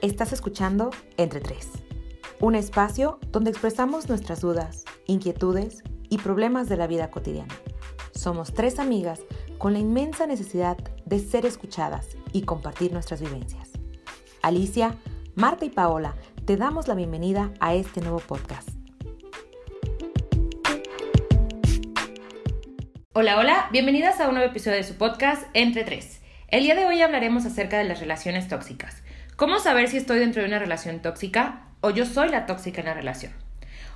Estás escuchando Entre Tres, un espacio donde expresamos nuestras dudas, inquietudes y problemas de la vida cotidiana. Somos tres amigas con la inmensa necesidad de ser escuchadas y compartir nuestras vivencias. Alicia, Marta y Paola, te damos la bienvenida a este nuevo podcast. Hola, hola, bienvenidas a un nuevo episodio de su podcast Entre Tres. El día de hoy hablaremos acerca de las relaciones tóxicas. ¿Cómo saber si estoy dentro de una relación tóxica o yo soy la tóxica en la relación?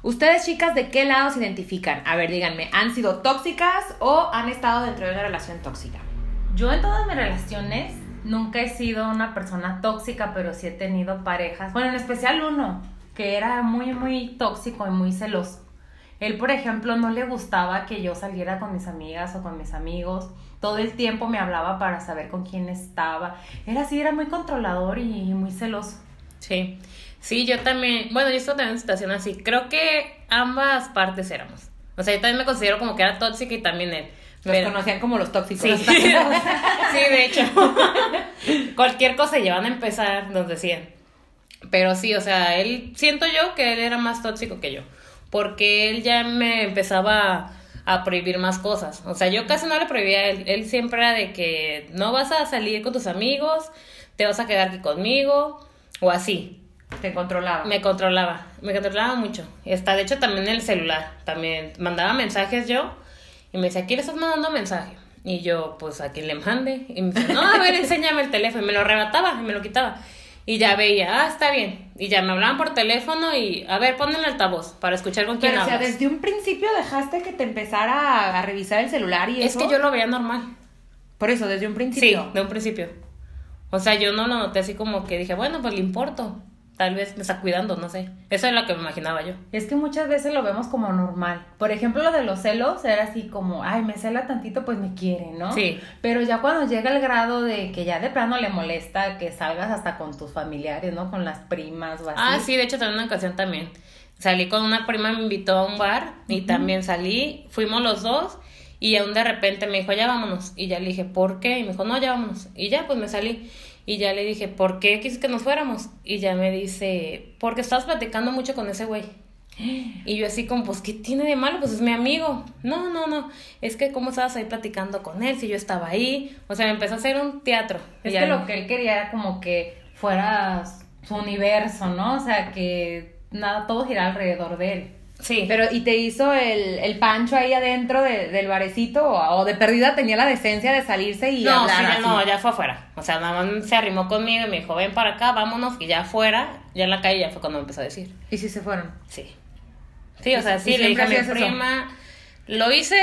Ustedes, chicas, ¿de qué lado se identifican? A ver, díganme, ¿han sido tóxicas o han estado dentro de una relación tóxica? Yo en todas mis relaciones nunca he sido una persona tóxica, pero sí he tenido parejas. Bueno, en especial uno, que era muy, muy tóxico y muy celoso. Él, por ejemplo, no le gustaba que yo saliera con mis amigas o con mis amigos. Todo el tiempo me hablaba para saber con quién estaba. Era así, era muy controlador y muy celoso. Sí, sí, yo también, bueno, yo estoy también en una situación así. Creo que ambas partes éramos. O sea, yo también me considero como que era tóxica y también él. Los conocían como los tóxicos. Sí, sí, de hecho. Cualquier cosa llevan a empezar, nos decían. Pero sí, o sea, él, siento yo que él era más tóxico que yo porque él ya me empezaba a prohibir más cosas. O sea, yo casi no le prohibía a él. Él siempre era de que no vas a salir con tus amigos, te vas a quedar aquí conmigo, o así. Te controlaba. Me controlaba, me controlaba mucho. Está, de hecho, también en el celular. También mandaba mensajes yo y me decía, ¿quién le estás mandando mensaje? Y yo, pues, a quien le mande. Y me decía, no, a ver, enséñame el teléfono. Y me lo arrebataba y me lo quitaba. Y ya veía, ah, está bien. Y ya me hablaban por teléfono y, a ver, pon el altavoz para escuchar con quién Pero, hablas. o sea, desde un principio dejaste que te empezara a, revisar el celular y es eso. que yo lo veía normal. Por eso, desde un principio. Sí, de un principio. O sea, yo no lo noté así como que dije, bueno, pues le importo tal vez me está cuidando, no sé. Eso es lo que me imaginaba yo. Es que muchas veces lo vemos como normal. Por ejemplo, lo de los celos era así como, ay, me cela tantito, pues me quiere, ¿no? Sí. Pero ya cuando llega el grado de que ya de plano le molesta que salgas hasta con tus familiares, ¿no? Con las primas o así. Ah, sí, de hecho, también una ocasión también. Salí con una prima, me invitó a un bar y también salí, fuimos los dos y aún de repente me dijo, ya vámonos. Y ya le dije, ¿por qué? Y me dijo, no, ya vámonos. Y ya, pues me salí. Y ya le dije, ¿por qué quisiste que nos fuéramos? Y ya me dice, porque estabas platicando mucho con ese güey. Y yo así como, pues, ¿qué tiene de malo? Pues es mi amigo. No, no, no. Es que cómo estabas ahí platicando con él si yo estaba ahí. O sea, me empezó a hacer un teatro. Es que lo que él quería era como que fuera su universo, ¿no? O sea, que nada, todo giraba alrededor de él. Sí. Pero, ¿y te hizo el, el pancho ahí adentro de- del barecito? O, o de perdida tenía la decencia de salirse y no, hablar sí, ya así? no, ya fue afuera. O sea, nada más se arrimó conmigo y me dijo, ven para acá, vámonos. Y ya afuera, ya en la calle, ya fue cuando me empezó a decir. ¿Y si se fueron? Sí. Sí, o sea, ¿Y sí, le dije a mi eso? Lo hice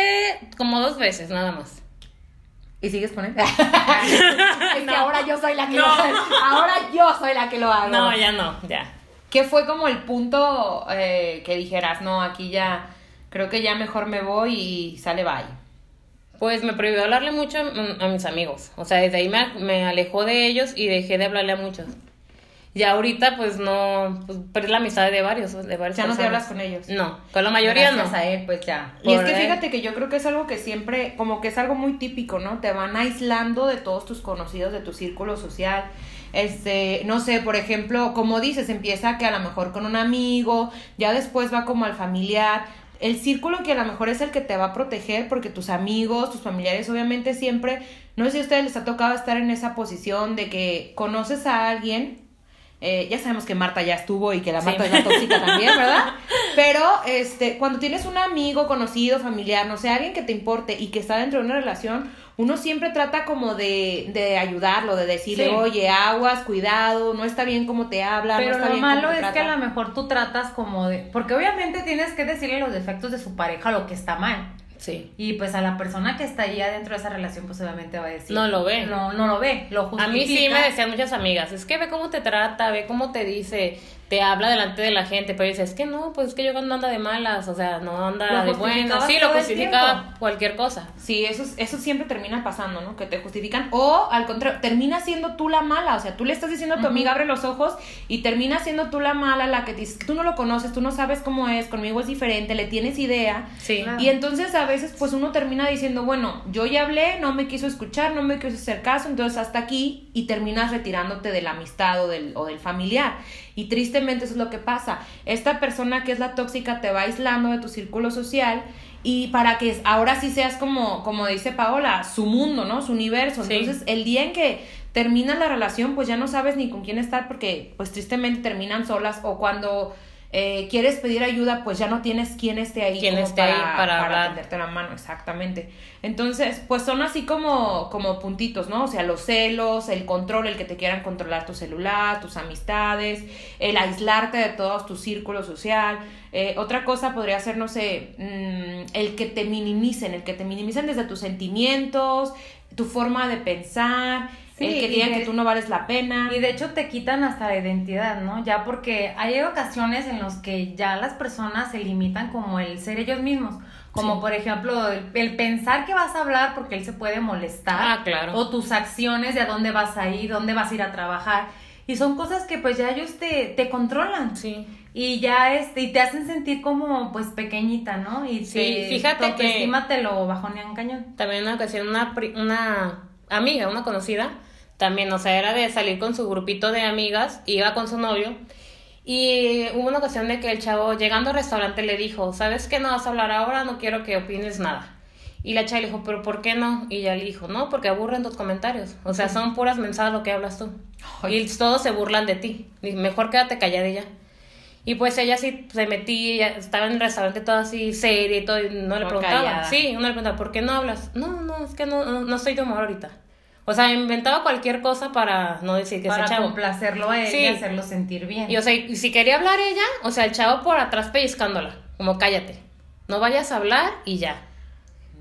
como dos veces, nada más. ¿Y sigues con él? es que ahora yo soy la que No. lo hago. Ahora yo soy la que lo hago. No, ya no, ya. ¿Qué fue como el punto eh, que dijeras, no, aquí ya, creo que ya mejor me voy y sale bye? Pues me prohibió hablarle mucho a, mis amigos. O sea, desde ahí me, me alejó de ellos y dejé de hablarle a muchos. Y ahorita, pues no, pues perdí la amistad de varios, de varios. Ya no te hablas con ellos. No, con la mayoría Gracias no. a él, pues ya. Y es que él. fíjate que yo creo que es algo que siempre, como que es algo muy típico, ¿no? Te van aislando de todos tus conocidos, de tu círculo social. Este, no sé, por ejemplo, como dices, empieza que a lo mejor con un amigo, ya después va como al familiar. El círculo que a lo mejor es el que te va a proteger, porque tus amigos, tus familiares, obviamente siempre, no sé si a ustedes les ha tocado estar en esa posición de que conoces a alguien, eh, ya sabemos que Marta ya estuvo y que la Sí. Marta es la tóxica también, ¿verdad? Pero este, cuando tienes un amigo, conocido, familiar, no sé, alguien que te importe y que está dentro de una relación, uno siempre trata como de, de ayudarlo, de decirle, Sí. oye, aguas, cuidado, no está bien cómo te habla, no Pero está lo bien cómo malo te es que trata". a lo mejor tú tratas como de... Porque obviamente tienes que decirle los defectos de su pareja, lo que está mal. Sí. Y pues a la persona que está ahí adentro de esa relación, pues obviamente va a decir... No lo ve. No, no lo ve, lo A justifica. mí sí me decían muchas amigas, es que ve cómo te trata, ve cómo te dice, te habla delante de la gente, pero dices, es que no, pues es que yo no anda de malas, o sea, no anda de buenas. Sí, lo tiempo. cualquier cosa. Sí, eso, es- eso siempre termina pasando, ¿no? Que te justifican. O al contrario, termina siendo tú la mala. O sea, tú le estás diciendo a tu amiga, abre los ojos, y termina siendo tú la mala, la que te dices, tú no lo conoces, tú no sabes cómo es, conmigo es diferente, le tienes idea. Sí. Claro. Y entonces a veces pues uno termina diciendo, bueno, yo ya hablé, no me quiso escuchar, no me quiso hacer caso, entonces hasta aquí y terminas retirándote de la amistad o del, o del familiar. Y tristemente eso es lo que pasa. Esta persona que es la tóxica te va aislando de tu círculo social y para que ahora sí seas como, como dice Paola, su mundo, ¿no? Su universo. Sí. Entonces el día en que termina la relación pues ya no sabes ni con quién estar porque pues tristemente terminan solas o cuando... eh, quieres pedir ayuda, pues ya no tienes quien esté ahí, como esté ahí para hablar. tenderte la mano, exactamente. Entonces, pues son así como, como puntitos, ¿no? O sea, los celos, el control, el que te quieran controlar tu celular, tus amistades, el aislarte de todo tu círculo social. Eh, otra cosa podría ser, no sé, mm, el que te minimicen, el que te minimicen desde tus sentimientos, tu forma de pensar, Sí, el que digan de- que tú no vales la pena. Y de hecho te quitan hasta la identidad, ¿no? Ya porque hay ocasiones en los que ya las personas se limitan como el ser ellos mismos. Como Sí. por ejemplo el, el pensar que vas a hablar porque él se puede molestar. Ah, claro. O tus acciones de a dónde vas a ir, dónde vas a ir a trabajar. Y son cosas que pues ya ellos te, te controlan. Sí. Y ya este, y te hacen sentir como pues pequeñita, ¿no? Y Sí, te- fíjate que- autoestima te lo bajonean cañón. También en una ocasión una, una amiga, una conocida, también, o sea, era de salir con su grupito de amigas, iba con su novio, y hubo una ocasión de que el chavo, llegando al restaurante, le dijo, ¿sabes qué no vas a hablar ahora? No quiero que opines nada. Y la chava le dijo, ¿pero por qué no? Y ella le dijo, no, porque aburren tus comentarios. O sea, son puras mensajes lo que hablas tú. Ay. Y todos se burlan de ti. Y mejor quédate calladilla. Y pues ella sí se metía, estaba en el restaurante toda así seria y todo, y no le preguntaba. callada. Sí, uno le preguntaba, ¿por qué no hablas? No, no, es que no, no, no estoy de humor ahorita. O sea, inventaba cualquier cosa para no decir que Para ese chavo. complacerlo a él Sí. y hacerlo sentir bien. Y o sea, y si quería hablar ella, o sea, el chavo por atrás pellizcándola, como cállate, no vayas a hablar y ya.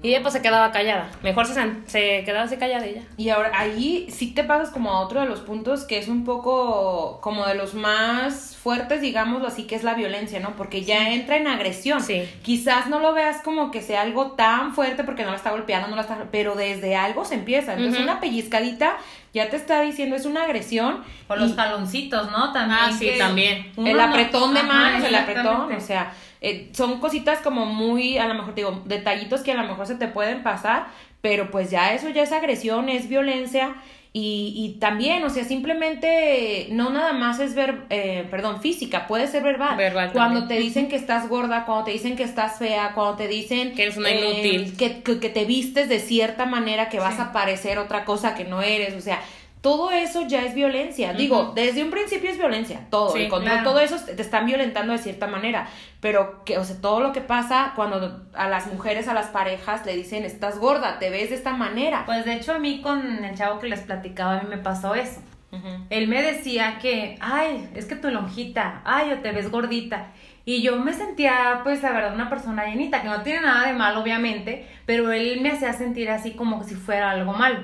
Y ella pues se quedaba callada. Mejor se, se quedaba así callada ella. Y ahora ahí sí te pasas como a otro de los puntos que es un poco como de los más fuertes, digámoslo así, que es la violencia, ¿no? Porque ya entra en agresión. Sí. Quizás no lo veas como que sea algo tan fuerte porque no la está golpeando, no la está, pero desde algo se empieza. Entonces una pellizcadita ya te está diciendo es una agresión. O los y- jaloncitos, ¿no? También. Ah, sí, que también. el no- apretón de Ajá, manos, el apretón, o sea, eh, son cositas como muy, a lo mejor te digo, detallitos que a lo mejor se te pueden pasar, pero pues ya eso ya es agresión, es violencia y, y también, o sea, simplemente no nada más es ver, eh, perdón, física, puede ser verbal. Verbal cuando también. te dicen que estás gorda, cuando te dicen que estás fea, cuando te dicen Que eres una eh, inútil. que, que, que te vistes de cierta manera, que vas Sí. a parecer otra cosa que no eres, o sea, todo eso ya es violencia. Digo, desde un principio es violencia, todo, Sí, el control, claro. todo eso te están violentando de cierta manera, pero que, o sea, todo lo que pasa cuando a las mujeres, a las parejas le dicen, estás gorda, te ves de esta manera. Pues de hecho a mí con el chavo que les platicaba, a mí me pasó eso. Él me decía que, ay, es que tu lonjita, ay, o te ves gordita. Y yo me sentía, pues, la verdad, una persona llenita, que no tiene nada de mal, obviamente, pero él me hacía sentir así como si fuera algo malo.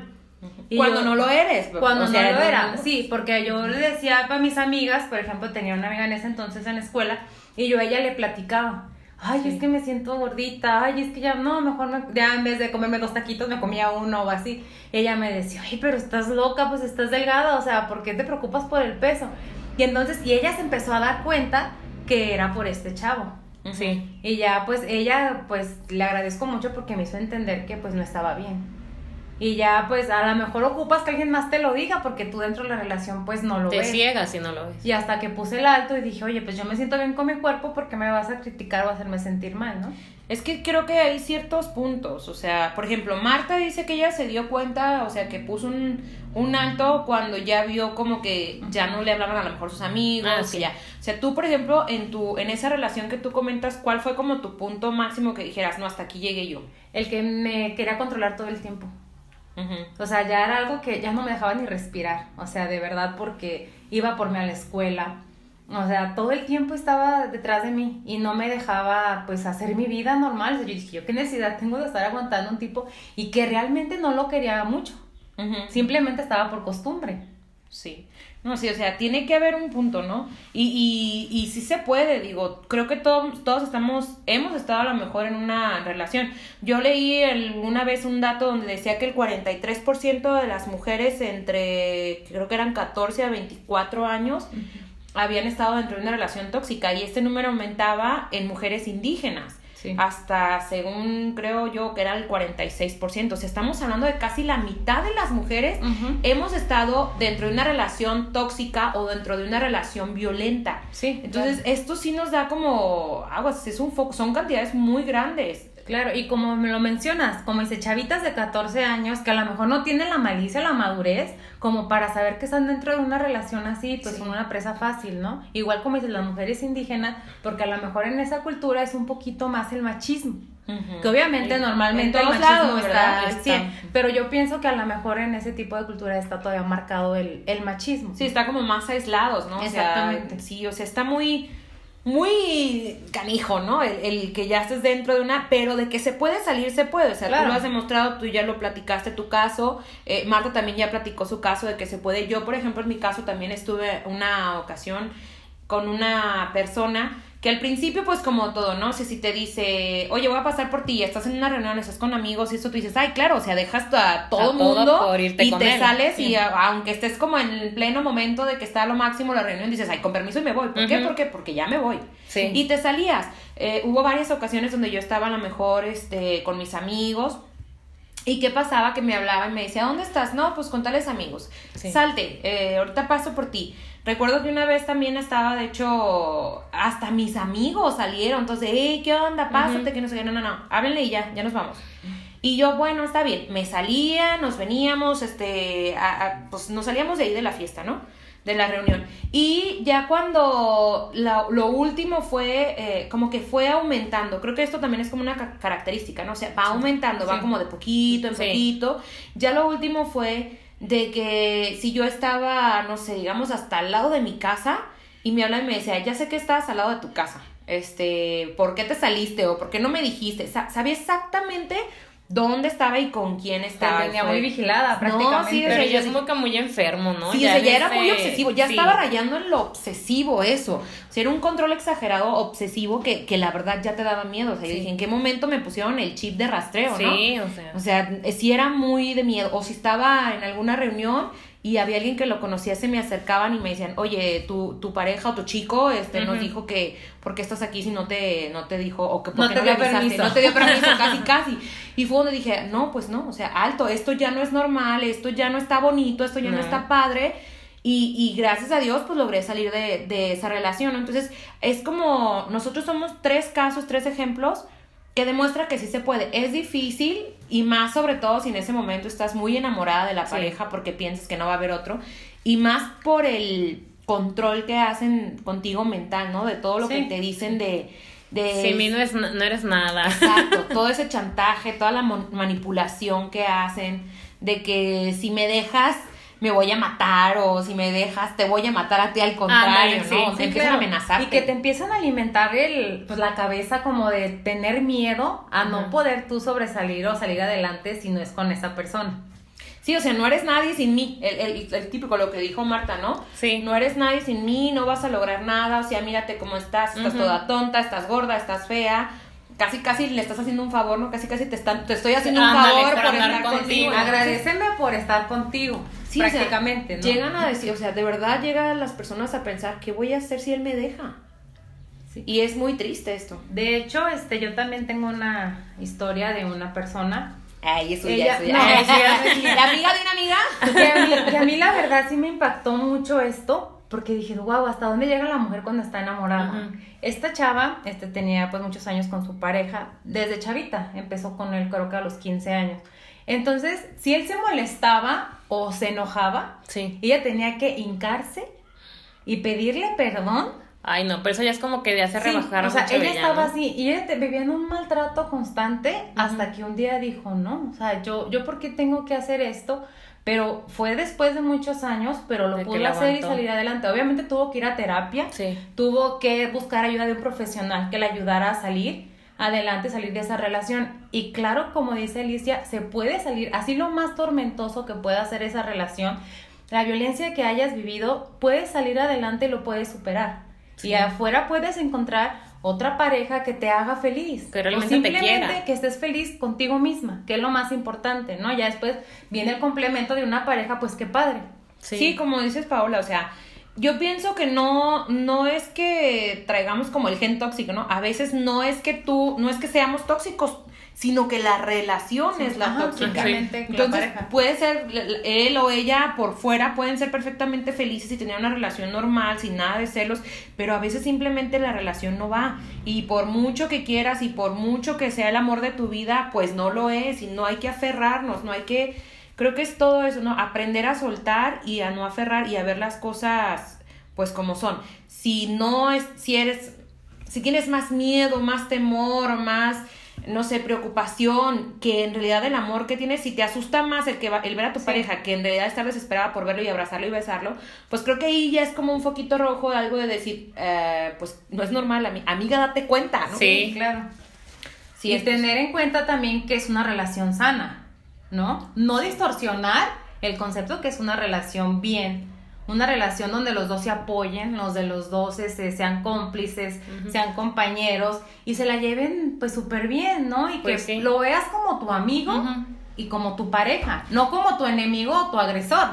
Y cuando yo- no lo eres. Cuando o sea, no lo era, no- sí, porque yo le decía para mis amigas, por ejemplo, tenía una amiga en ese entonces en la escuela, y yo a ella le platicaba, ay, Sí. es que me siento gordita, ay, es que ya, no, mejor me- ya en vez de comerme dos taquitos me comía uno o así. Ella me decía, ay, pero estás loca, pues estás delgada, o sea, ¿por qué te preocupas por el peso? Y entonces, y ella se empezó a dar cuenta que era por este chavo. Sí. Y ya, pues, ella, pues, le agradezco mucho porque me hizo entender que, pues, no estaba bien. Y ya, pues, a lo mejor ocupas que alguien más te lo diga porque tú dentro de la relación, pues, no lo Te ves. ciegas si no lo ves. Y hasta que puse el alto y dije, oye, pues yo me siento bien con mi cuerpo porque me vas a criticar o hacerme sentir mal, ¿no? Es que creo que hay ciertos puntos, o sea, por ejemplo, Marta dice que ella se dio cuenta, o sea, que puso un, un alto cuando ya vio como que ya no le hablaban a lo mejor sus amigos, Ah, que ya, o sea, tú, por ejemplo, en tu, en esa relación que tú comentas, ¿cuál fue como tu punto máximo que dijeras, no, hasta aquí llegué yo? El que me quería controlar todo el tiempo. Ujú. O sea, ya era algo que ya no me dejaba ni respirar. O sea, de verdad, porque iba por mí a la escuela. O sea, todo el tiempo estaba detrás de mí y no me dejaba, pues, hacer mi vida normal. O sea, yo dije, ¿yo qué necesidad tengo de estar aguantando un tipo y que realmente no lo quería mucho? Ujú. Simplemente estaba por costumbre. Sí. No, sí, o sea, tiene que haber un punto, ¿no? Y, y, y sí se puede, digo, creo que todos, todos estamos, hemos estado a lo mejor en una relación. Yo leí el, una vez un dato donde decía que el 43% de las mujeres entre, creo que eran 14 a 24 años, habían estado dentro de una relación tóxica y este número aumentaba en mujeres indígenas. Sí. Hasta, según creo yo, que era el 46%. O sea, estamos hablando de casi la mitad de las mujeres hemos estado dentro de una relación tóxica o dentro de una relación violenta. Sí, Entonces, esto sí nos da como aguas, es un foco, son cantidades muy grandes. Claro, y como me lo mencionas, como dice, chavitas de 14 años que a lo mejor no tienen la malicia, la madurez, como para saber que están dentro de una relación así, pues Sí. son una presa fácil, ¿no? Igual como dicen las mujeres indígenas, porque a lo mejor en esa cultura es un poquito más el machismo. Que obviamente Sí. normalmente En el machismo lados, está ¿verdad? al 100, pero yo pienso que a lo mejor en ese tipo de cultura está todavía marcado el, el machismo. Sí, está como más aislados, ¿no? O sea, Exactamente. sí, o sea, está muy, muy canijo, ¿no? El, el que ya estés dentro de una, pero de que se puede salir, se puede. O sea, Claro. tú lo has demostrado, tú ya lo platicaste tu caso. eh, Marta también ya platicó su caso de que se puede. Yo, por ejemplo, en mi caso también estuve una ocasión con una persona que al principio, pues como todo, ¿no? Si, si te dice, oye, voy a pasar por ti, estás en una reunión, estás con amigos y eso tú dices, ay, claro, o sea, dejas a todo A todo mundo por irte y con te él. sales y a- aunque estés como en el pleno momento de que está a lo máximo la reunión, dices, ay, con permiso y me voy. ¿Por qué? Ujú. ¿Por qué? Porque ya me voy. Sí. Y te salías. Eh, hubo varias ocasiones donde yo estaba a lo mejor este, con mis amigos. ¿Y qué pasaba? Que me hablaba y me decía, ¿dónde estás? No, pues con tales amigos. Sí. Salte, eh, ahorita paso por ti. Recuerdo que una vez también estaba, de hecho, hasta mis amigos salieron. Entonces, hey, ¿qué onda? Pásate, que no sé qué. No, no, no. Háblenle y ya, ya nos vamos. Y yo, bueno, está bien. Me salía, nos veníamos, este, a- a- pues nos salíamos de ahí de la fiesta, ¿no? De la reunión. Y ya cuando la- lo último fue, eh, como que fue aumentando. Creo que esto también es como una ca- característica, ¿no? O sea, va aumentando, va como de poquito en Sí. poquito. Ya lo último fue de que si yo estaba, no sé, digamos, hasta al lado de mi casa y me habla y me decía, ya sé que estás al lado de tu casa. Este, ¿por qué te saliste o por qué no me dijiste? Sa- sabía exactamente dónde estaba y con quién estaba. tenía Fue- muy vigilada No, prácticamente. sí, o Pero sea, ya yo es sí- como que muy enfermo, ¿no? Sí, o sea, ya era muy obsesivo, ya sí. estaba rayando en lo obsesivo eso. O sea, era un control exagerado, obsesivo, que, que la verdad ya te daba miedo. O sea, yo Sí. dije, ¿en qué momento me pusieron el chip de rastreo, no? Sí, o sea. O sea, eh, sí era muy de miedo. O si estaba en alguna reunión y había alguien que lo conocía, se me acercaban y me decían, oye, tu, tu pareja o tu chico este, nos dijo que, ¿por qué estás aquí si no te, no te dijo, o que por No qué te no, le dio permiso. No te dio permiso, casi, casi. Y fue donde dije, no, pues no, o sea, alto, esto ya no es normal, esto ya no está bonito, esto ya no, No. está padre. Y, y gracias a Dios, pues logré salir de, de esa relación. Entonces, es como, nosotros somos tres casos, tres ejemplos que demuestra que sí se puede. Es difícil y más sobre todo si en ese momento estás muy enamorada de la Sí. pareja porque piensas que no va a haber otro y más por el control que hacen contigo mental, ¿no? De todo lo Sí. que te dicen de... de Sí, mí no, es, no eres nada. Exacto, todo ese chantaje, toda la manipulación que hacen, de que si me dejas me voy a matar o si me dejas te voy a matar a ti al contrario, Ándale, ¿no? sí, O sea, sí, empiezan claro. a amenazarte. Y que te empiezan a alimentar el, pues, la cabeza como de tener miedo a no poder tú sobresalir o salir adelante si no es con esa persona. Sí, o sea, no eres nadie sin mí. El, el, el típico, lo que dijo Marta, ¿no? Sí. No eres nadie sin mí, no vas a lograr nada. O sea, mírate cómo estás, estás toda tonta, estás gorda, estás fea. Casi, casi le estás haciendo un favor, ¿no? Casi, casi te, están, te estoy haciendo un favor por estar contigo. contigo. Agradeceme por estar contigo, Sí, o sea, prácticamente, ¿no? Llegan a decir, o sea, de verdad llegan las personas a pensar, ¿qué voy a hacer si él me deja? Sí. Y es muy triste esto. De hecho, este, yo también tengo una historia de una persona Ay, eso Ella- ya, eso ya. no, ¿La amiga de una amiga? que a, mí, que a mí la verdad sí me impactó mucho esto, porque dije, wow, ¿hasta dónde llega la mujer cuando está enamorada? Esta chava este, tenía pues muchos años con su pareja, desde chavita, empezó con él creo que a los 15 años. Entonces, si él se molestaba o se enojaba, Sí. ella tenía que hincarse y pedirle perdón Ay, no, pero eso ya es como que ya se Sí, rebajaron o sea, mucho ella de estaba así y ella vivía en un maltrato constante hasta que un día dijo, no, o sea, yo, yo por qué tengo que hacer esto, pero fue después de muchos años, pero lo De pudo hacer y salir adelante. Obviamente tuvo que ir a terapia, Sí. tuvo que buscar ayuda de un profesional que le ayudara a salir adelante, salir de esa relación. Y claro, como dice Alicia, se puede salir, así lo más tormentoso que pueda ser esa relación. la violencia que hayas vivido, puedes salir adelante y lo puedes superar. Y afuera puedes encontrar otra pareja que te haga feliz. Que o te simplemente quiera. que estés feliz contigo misma, que es lo más importante, ¿no? Ya después viene el complemento de una pareja, pues qué padre. Sí. como dices Paola, o sea, yo pienso que no, no es que traigamos como el gen tóxico, ¿no? A veces no es que tú, no es que seamos tóxicos, sino que la relación es la Ajá, tóxica. la Entonces, puede ser él o ella por fuera, pueden ser perfectamente felices y tener una relación normal, sin nada de celos, pero a veces simplemente la relación no va. Y por mucho que quieras y por mucho que sea el amor de tu vida, pues no lo es y no hay que aferrarnos, no hay que... Creo que es todo eso, ¿no? Aprender a soltar y a no aferrar y a ver las cosas pues como son. Si no es, si eres, si tienes más miedo, más temor, más, no sé, preocupación, que en realidad el amor que tienes, si te asusta más el que va, el ver a tu pareja, que en realidad estar desesperada por verlo y abrazarlo y besarlo, pues creo que ahí ya es como un foquito rojo de algo de decir, eh, pues no es normal, ami- amiga, date cuenta, ¿no? Sí. claro. Sí, y es- tener en cuenta también que es una relación sana, ¿no? No distorsionar el concepto que es una relación bien, una relación donde los dos se apoyen, los de los dos este, sean cómplices, sean compañeros y se la lleven pues súper bien, ¿no? Y Pues que sí. lo veas como tu amigo y como tu pareja, no como tu enemigo o tu agresor.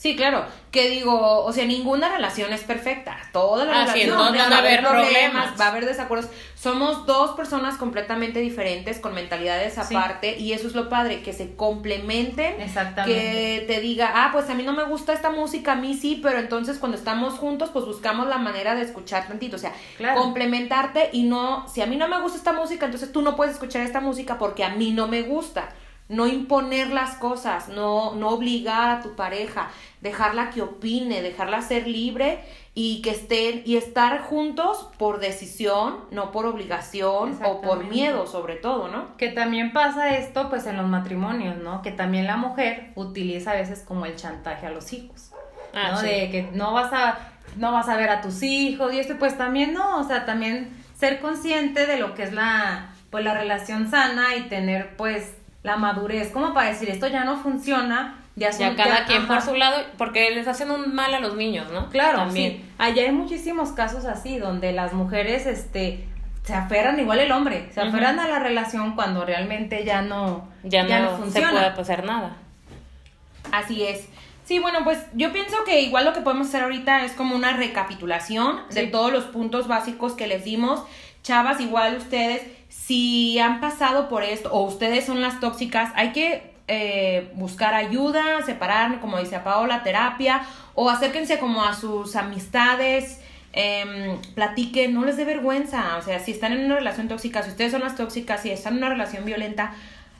Sí, claro, que digo, o sea, ninguna relación es perfecta. Todas las Ah, sí, relaciones todas van a haber problemas. va a haber desacuerdos. Somos dos personas completamente diferentes, con mentalidades Sí. aparte, y eso es lo padre, que se complementen. Exactamente. Que te diga, ah, pues a mí no me gusta esta música, a mí sí, pero entonces cuando estamos juntos, pues buscamos la manera de escuchar tantito. O sea, Claro. complementarte y no, si a mí no me gusta esta música, entonces tú no puedes escuchar esta música porque a mí no me gusta. No imponer las cosas, no, no obligar a tu pareja, dejarla que opine, dejarla ser libre y que estén y estar juntos por decisión, no por obligación o por miedo sobre todo, ¿no? Que también pasa esto pues en los matrimonios, ¿no? Que también la mujer utiliza a veces como el chantaje a los hijos. Ah, ¿no? sí. De que no vas a no vas a ver a tus hijos y esto pues también no, o sea, también ser consciente de lo que es la pues la relación sana y tener pues la madurez como para decir esto ya no funciona, ya son Ya cada ya- quien por su lado, porque les hacen un mal a los niños, ¿no? Claro, También. sí. Allá hay muchísimos casos así, donde las mujeres, este, se aferran igual el hombre, se aferran a la relación cuando realmente ya no, Ya, no, se funciona. puede pasar nada. Así es. Sí, bueno, pues yo pienso que igual lo que podemos hacer ahorita es como una recapitulación de todos los puntos básicos que les dimos. Chavas, igual ustedes, si han pasado por esto o ustedes son las tóxicas, hay que eh, buscar ayuda, separar, como dice Paola, terapia, o acérquense como a sus amistades, em, platiquen, no les dé vergüenza, o sea, si están en una relación tóxica, si ustedes son las tóxicas, si están en una relación violenta,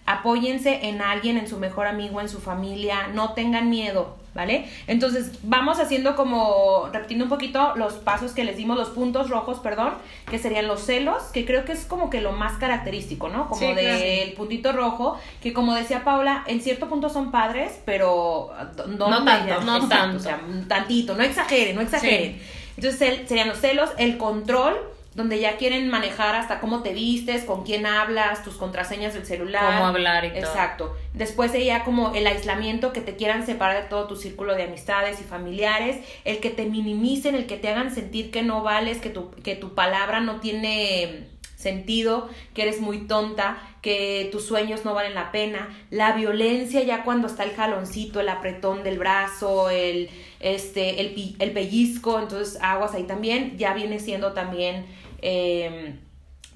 apóyense en alguien, en su mejor amigo, en su familia, no tengan miedo, ¿vale? Entonces, vamos haciendo como, repitiendo un poquito los pasos que les dimos, los puntos rojos, perdón, que serían los celos, que creo que es como que lo más característico, ¿no? Como Sí, claro. del puntito rojo, que como decía Paula, en cierto punto son padres, pero no, No tanto, no exacto, tanto. O sea, tantito, no exageren, no exageren. Entonces el- serían los celos, el control, donde ya quieren manejar hasta cómo te vistes, con quién hablas, tus contraseñas del celular. Cómo hablar y todo. Exacto. Después de ya como el aislamiento, que te quieran separar de todo tu círculo de amistades y familiares, el que te minimicen, el que te hagan sentir que no vales, que tu, que tu palabra no tiene sentido, que eres muy tonta, que tus sueños no valen la pena, la violencia ya cuando está el jaloncito, el apretón del brazo, el este el, el pellizco, entonces aguas ahí también, ya viene siendo también eh,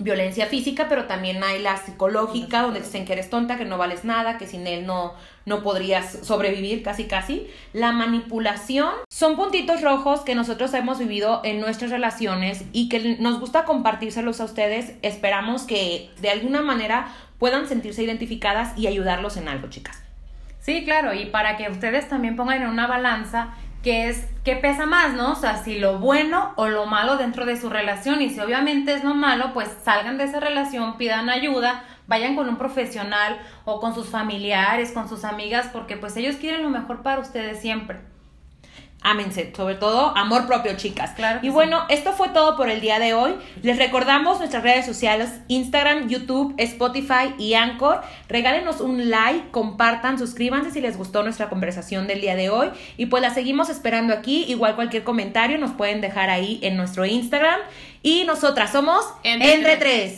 violencia física, pero también hay la psicológica, donde dicen que eres tonta, que no vales nada, que sin él no, no podrías sobrevivir casi casi. La manipulación son puntitos rojos que nosotros hemos vivido en nuestras relaciones y que nos gusta compartírselos a ustedes. Esperamos que de alguna manera puedan sentirse identificadas y ayudarlos en algo, chicas. Sí, claro, y para que ustedes también pongan en una balanza qué es qué pesa más, ¿no? O sea, si lo bueno o lo malo dentro de su relación y si obviamente es lo malo, pues salgan de esa relación, pidan ayuda, vayan con un profesional o con sus familiares, con sus amigas, porque pues ellos quieren lo mejor para ustedes siempre. Ámense, sobre todo amor propio, chicas. Claro y sí. bueno, esto fue todo por el día de hoy. Les recordamos nuestras redes sociales, Instagram, YouTube, Spotify y Anchor. Regálenos un like, compartan, suscríbanse si les gustó nuestra conversación del día de hoy. Y pues la seguimos esperando aquí. Igual cualquier comentario nos pueden dejar ahí en nuestro Instagram. Y nosotras somos Entre Entre. Tres.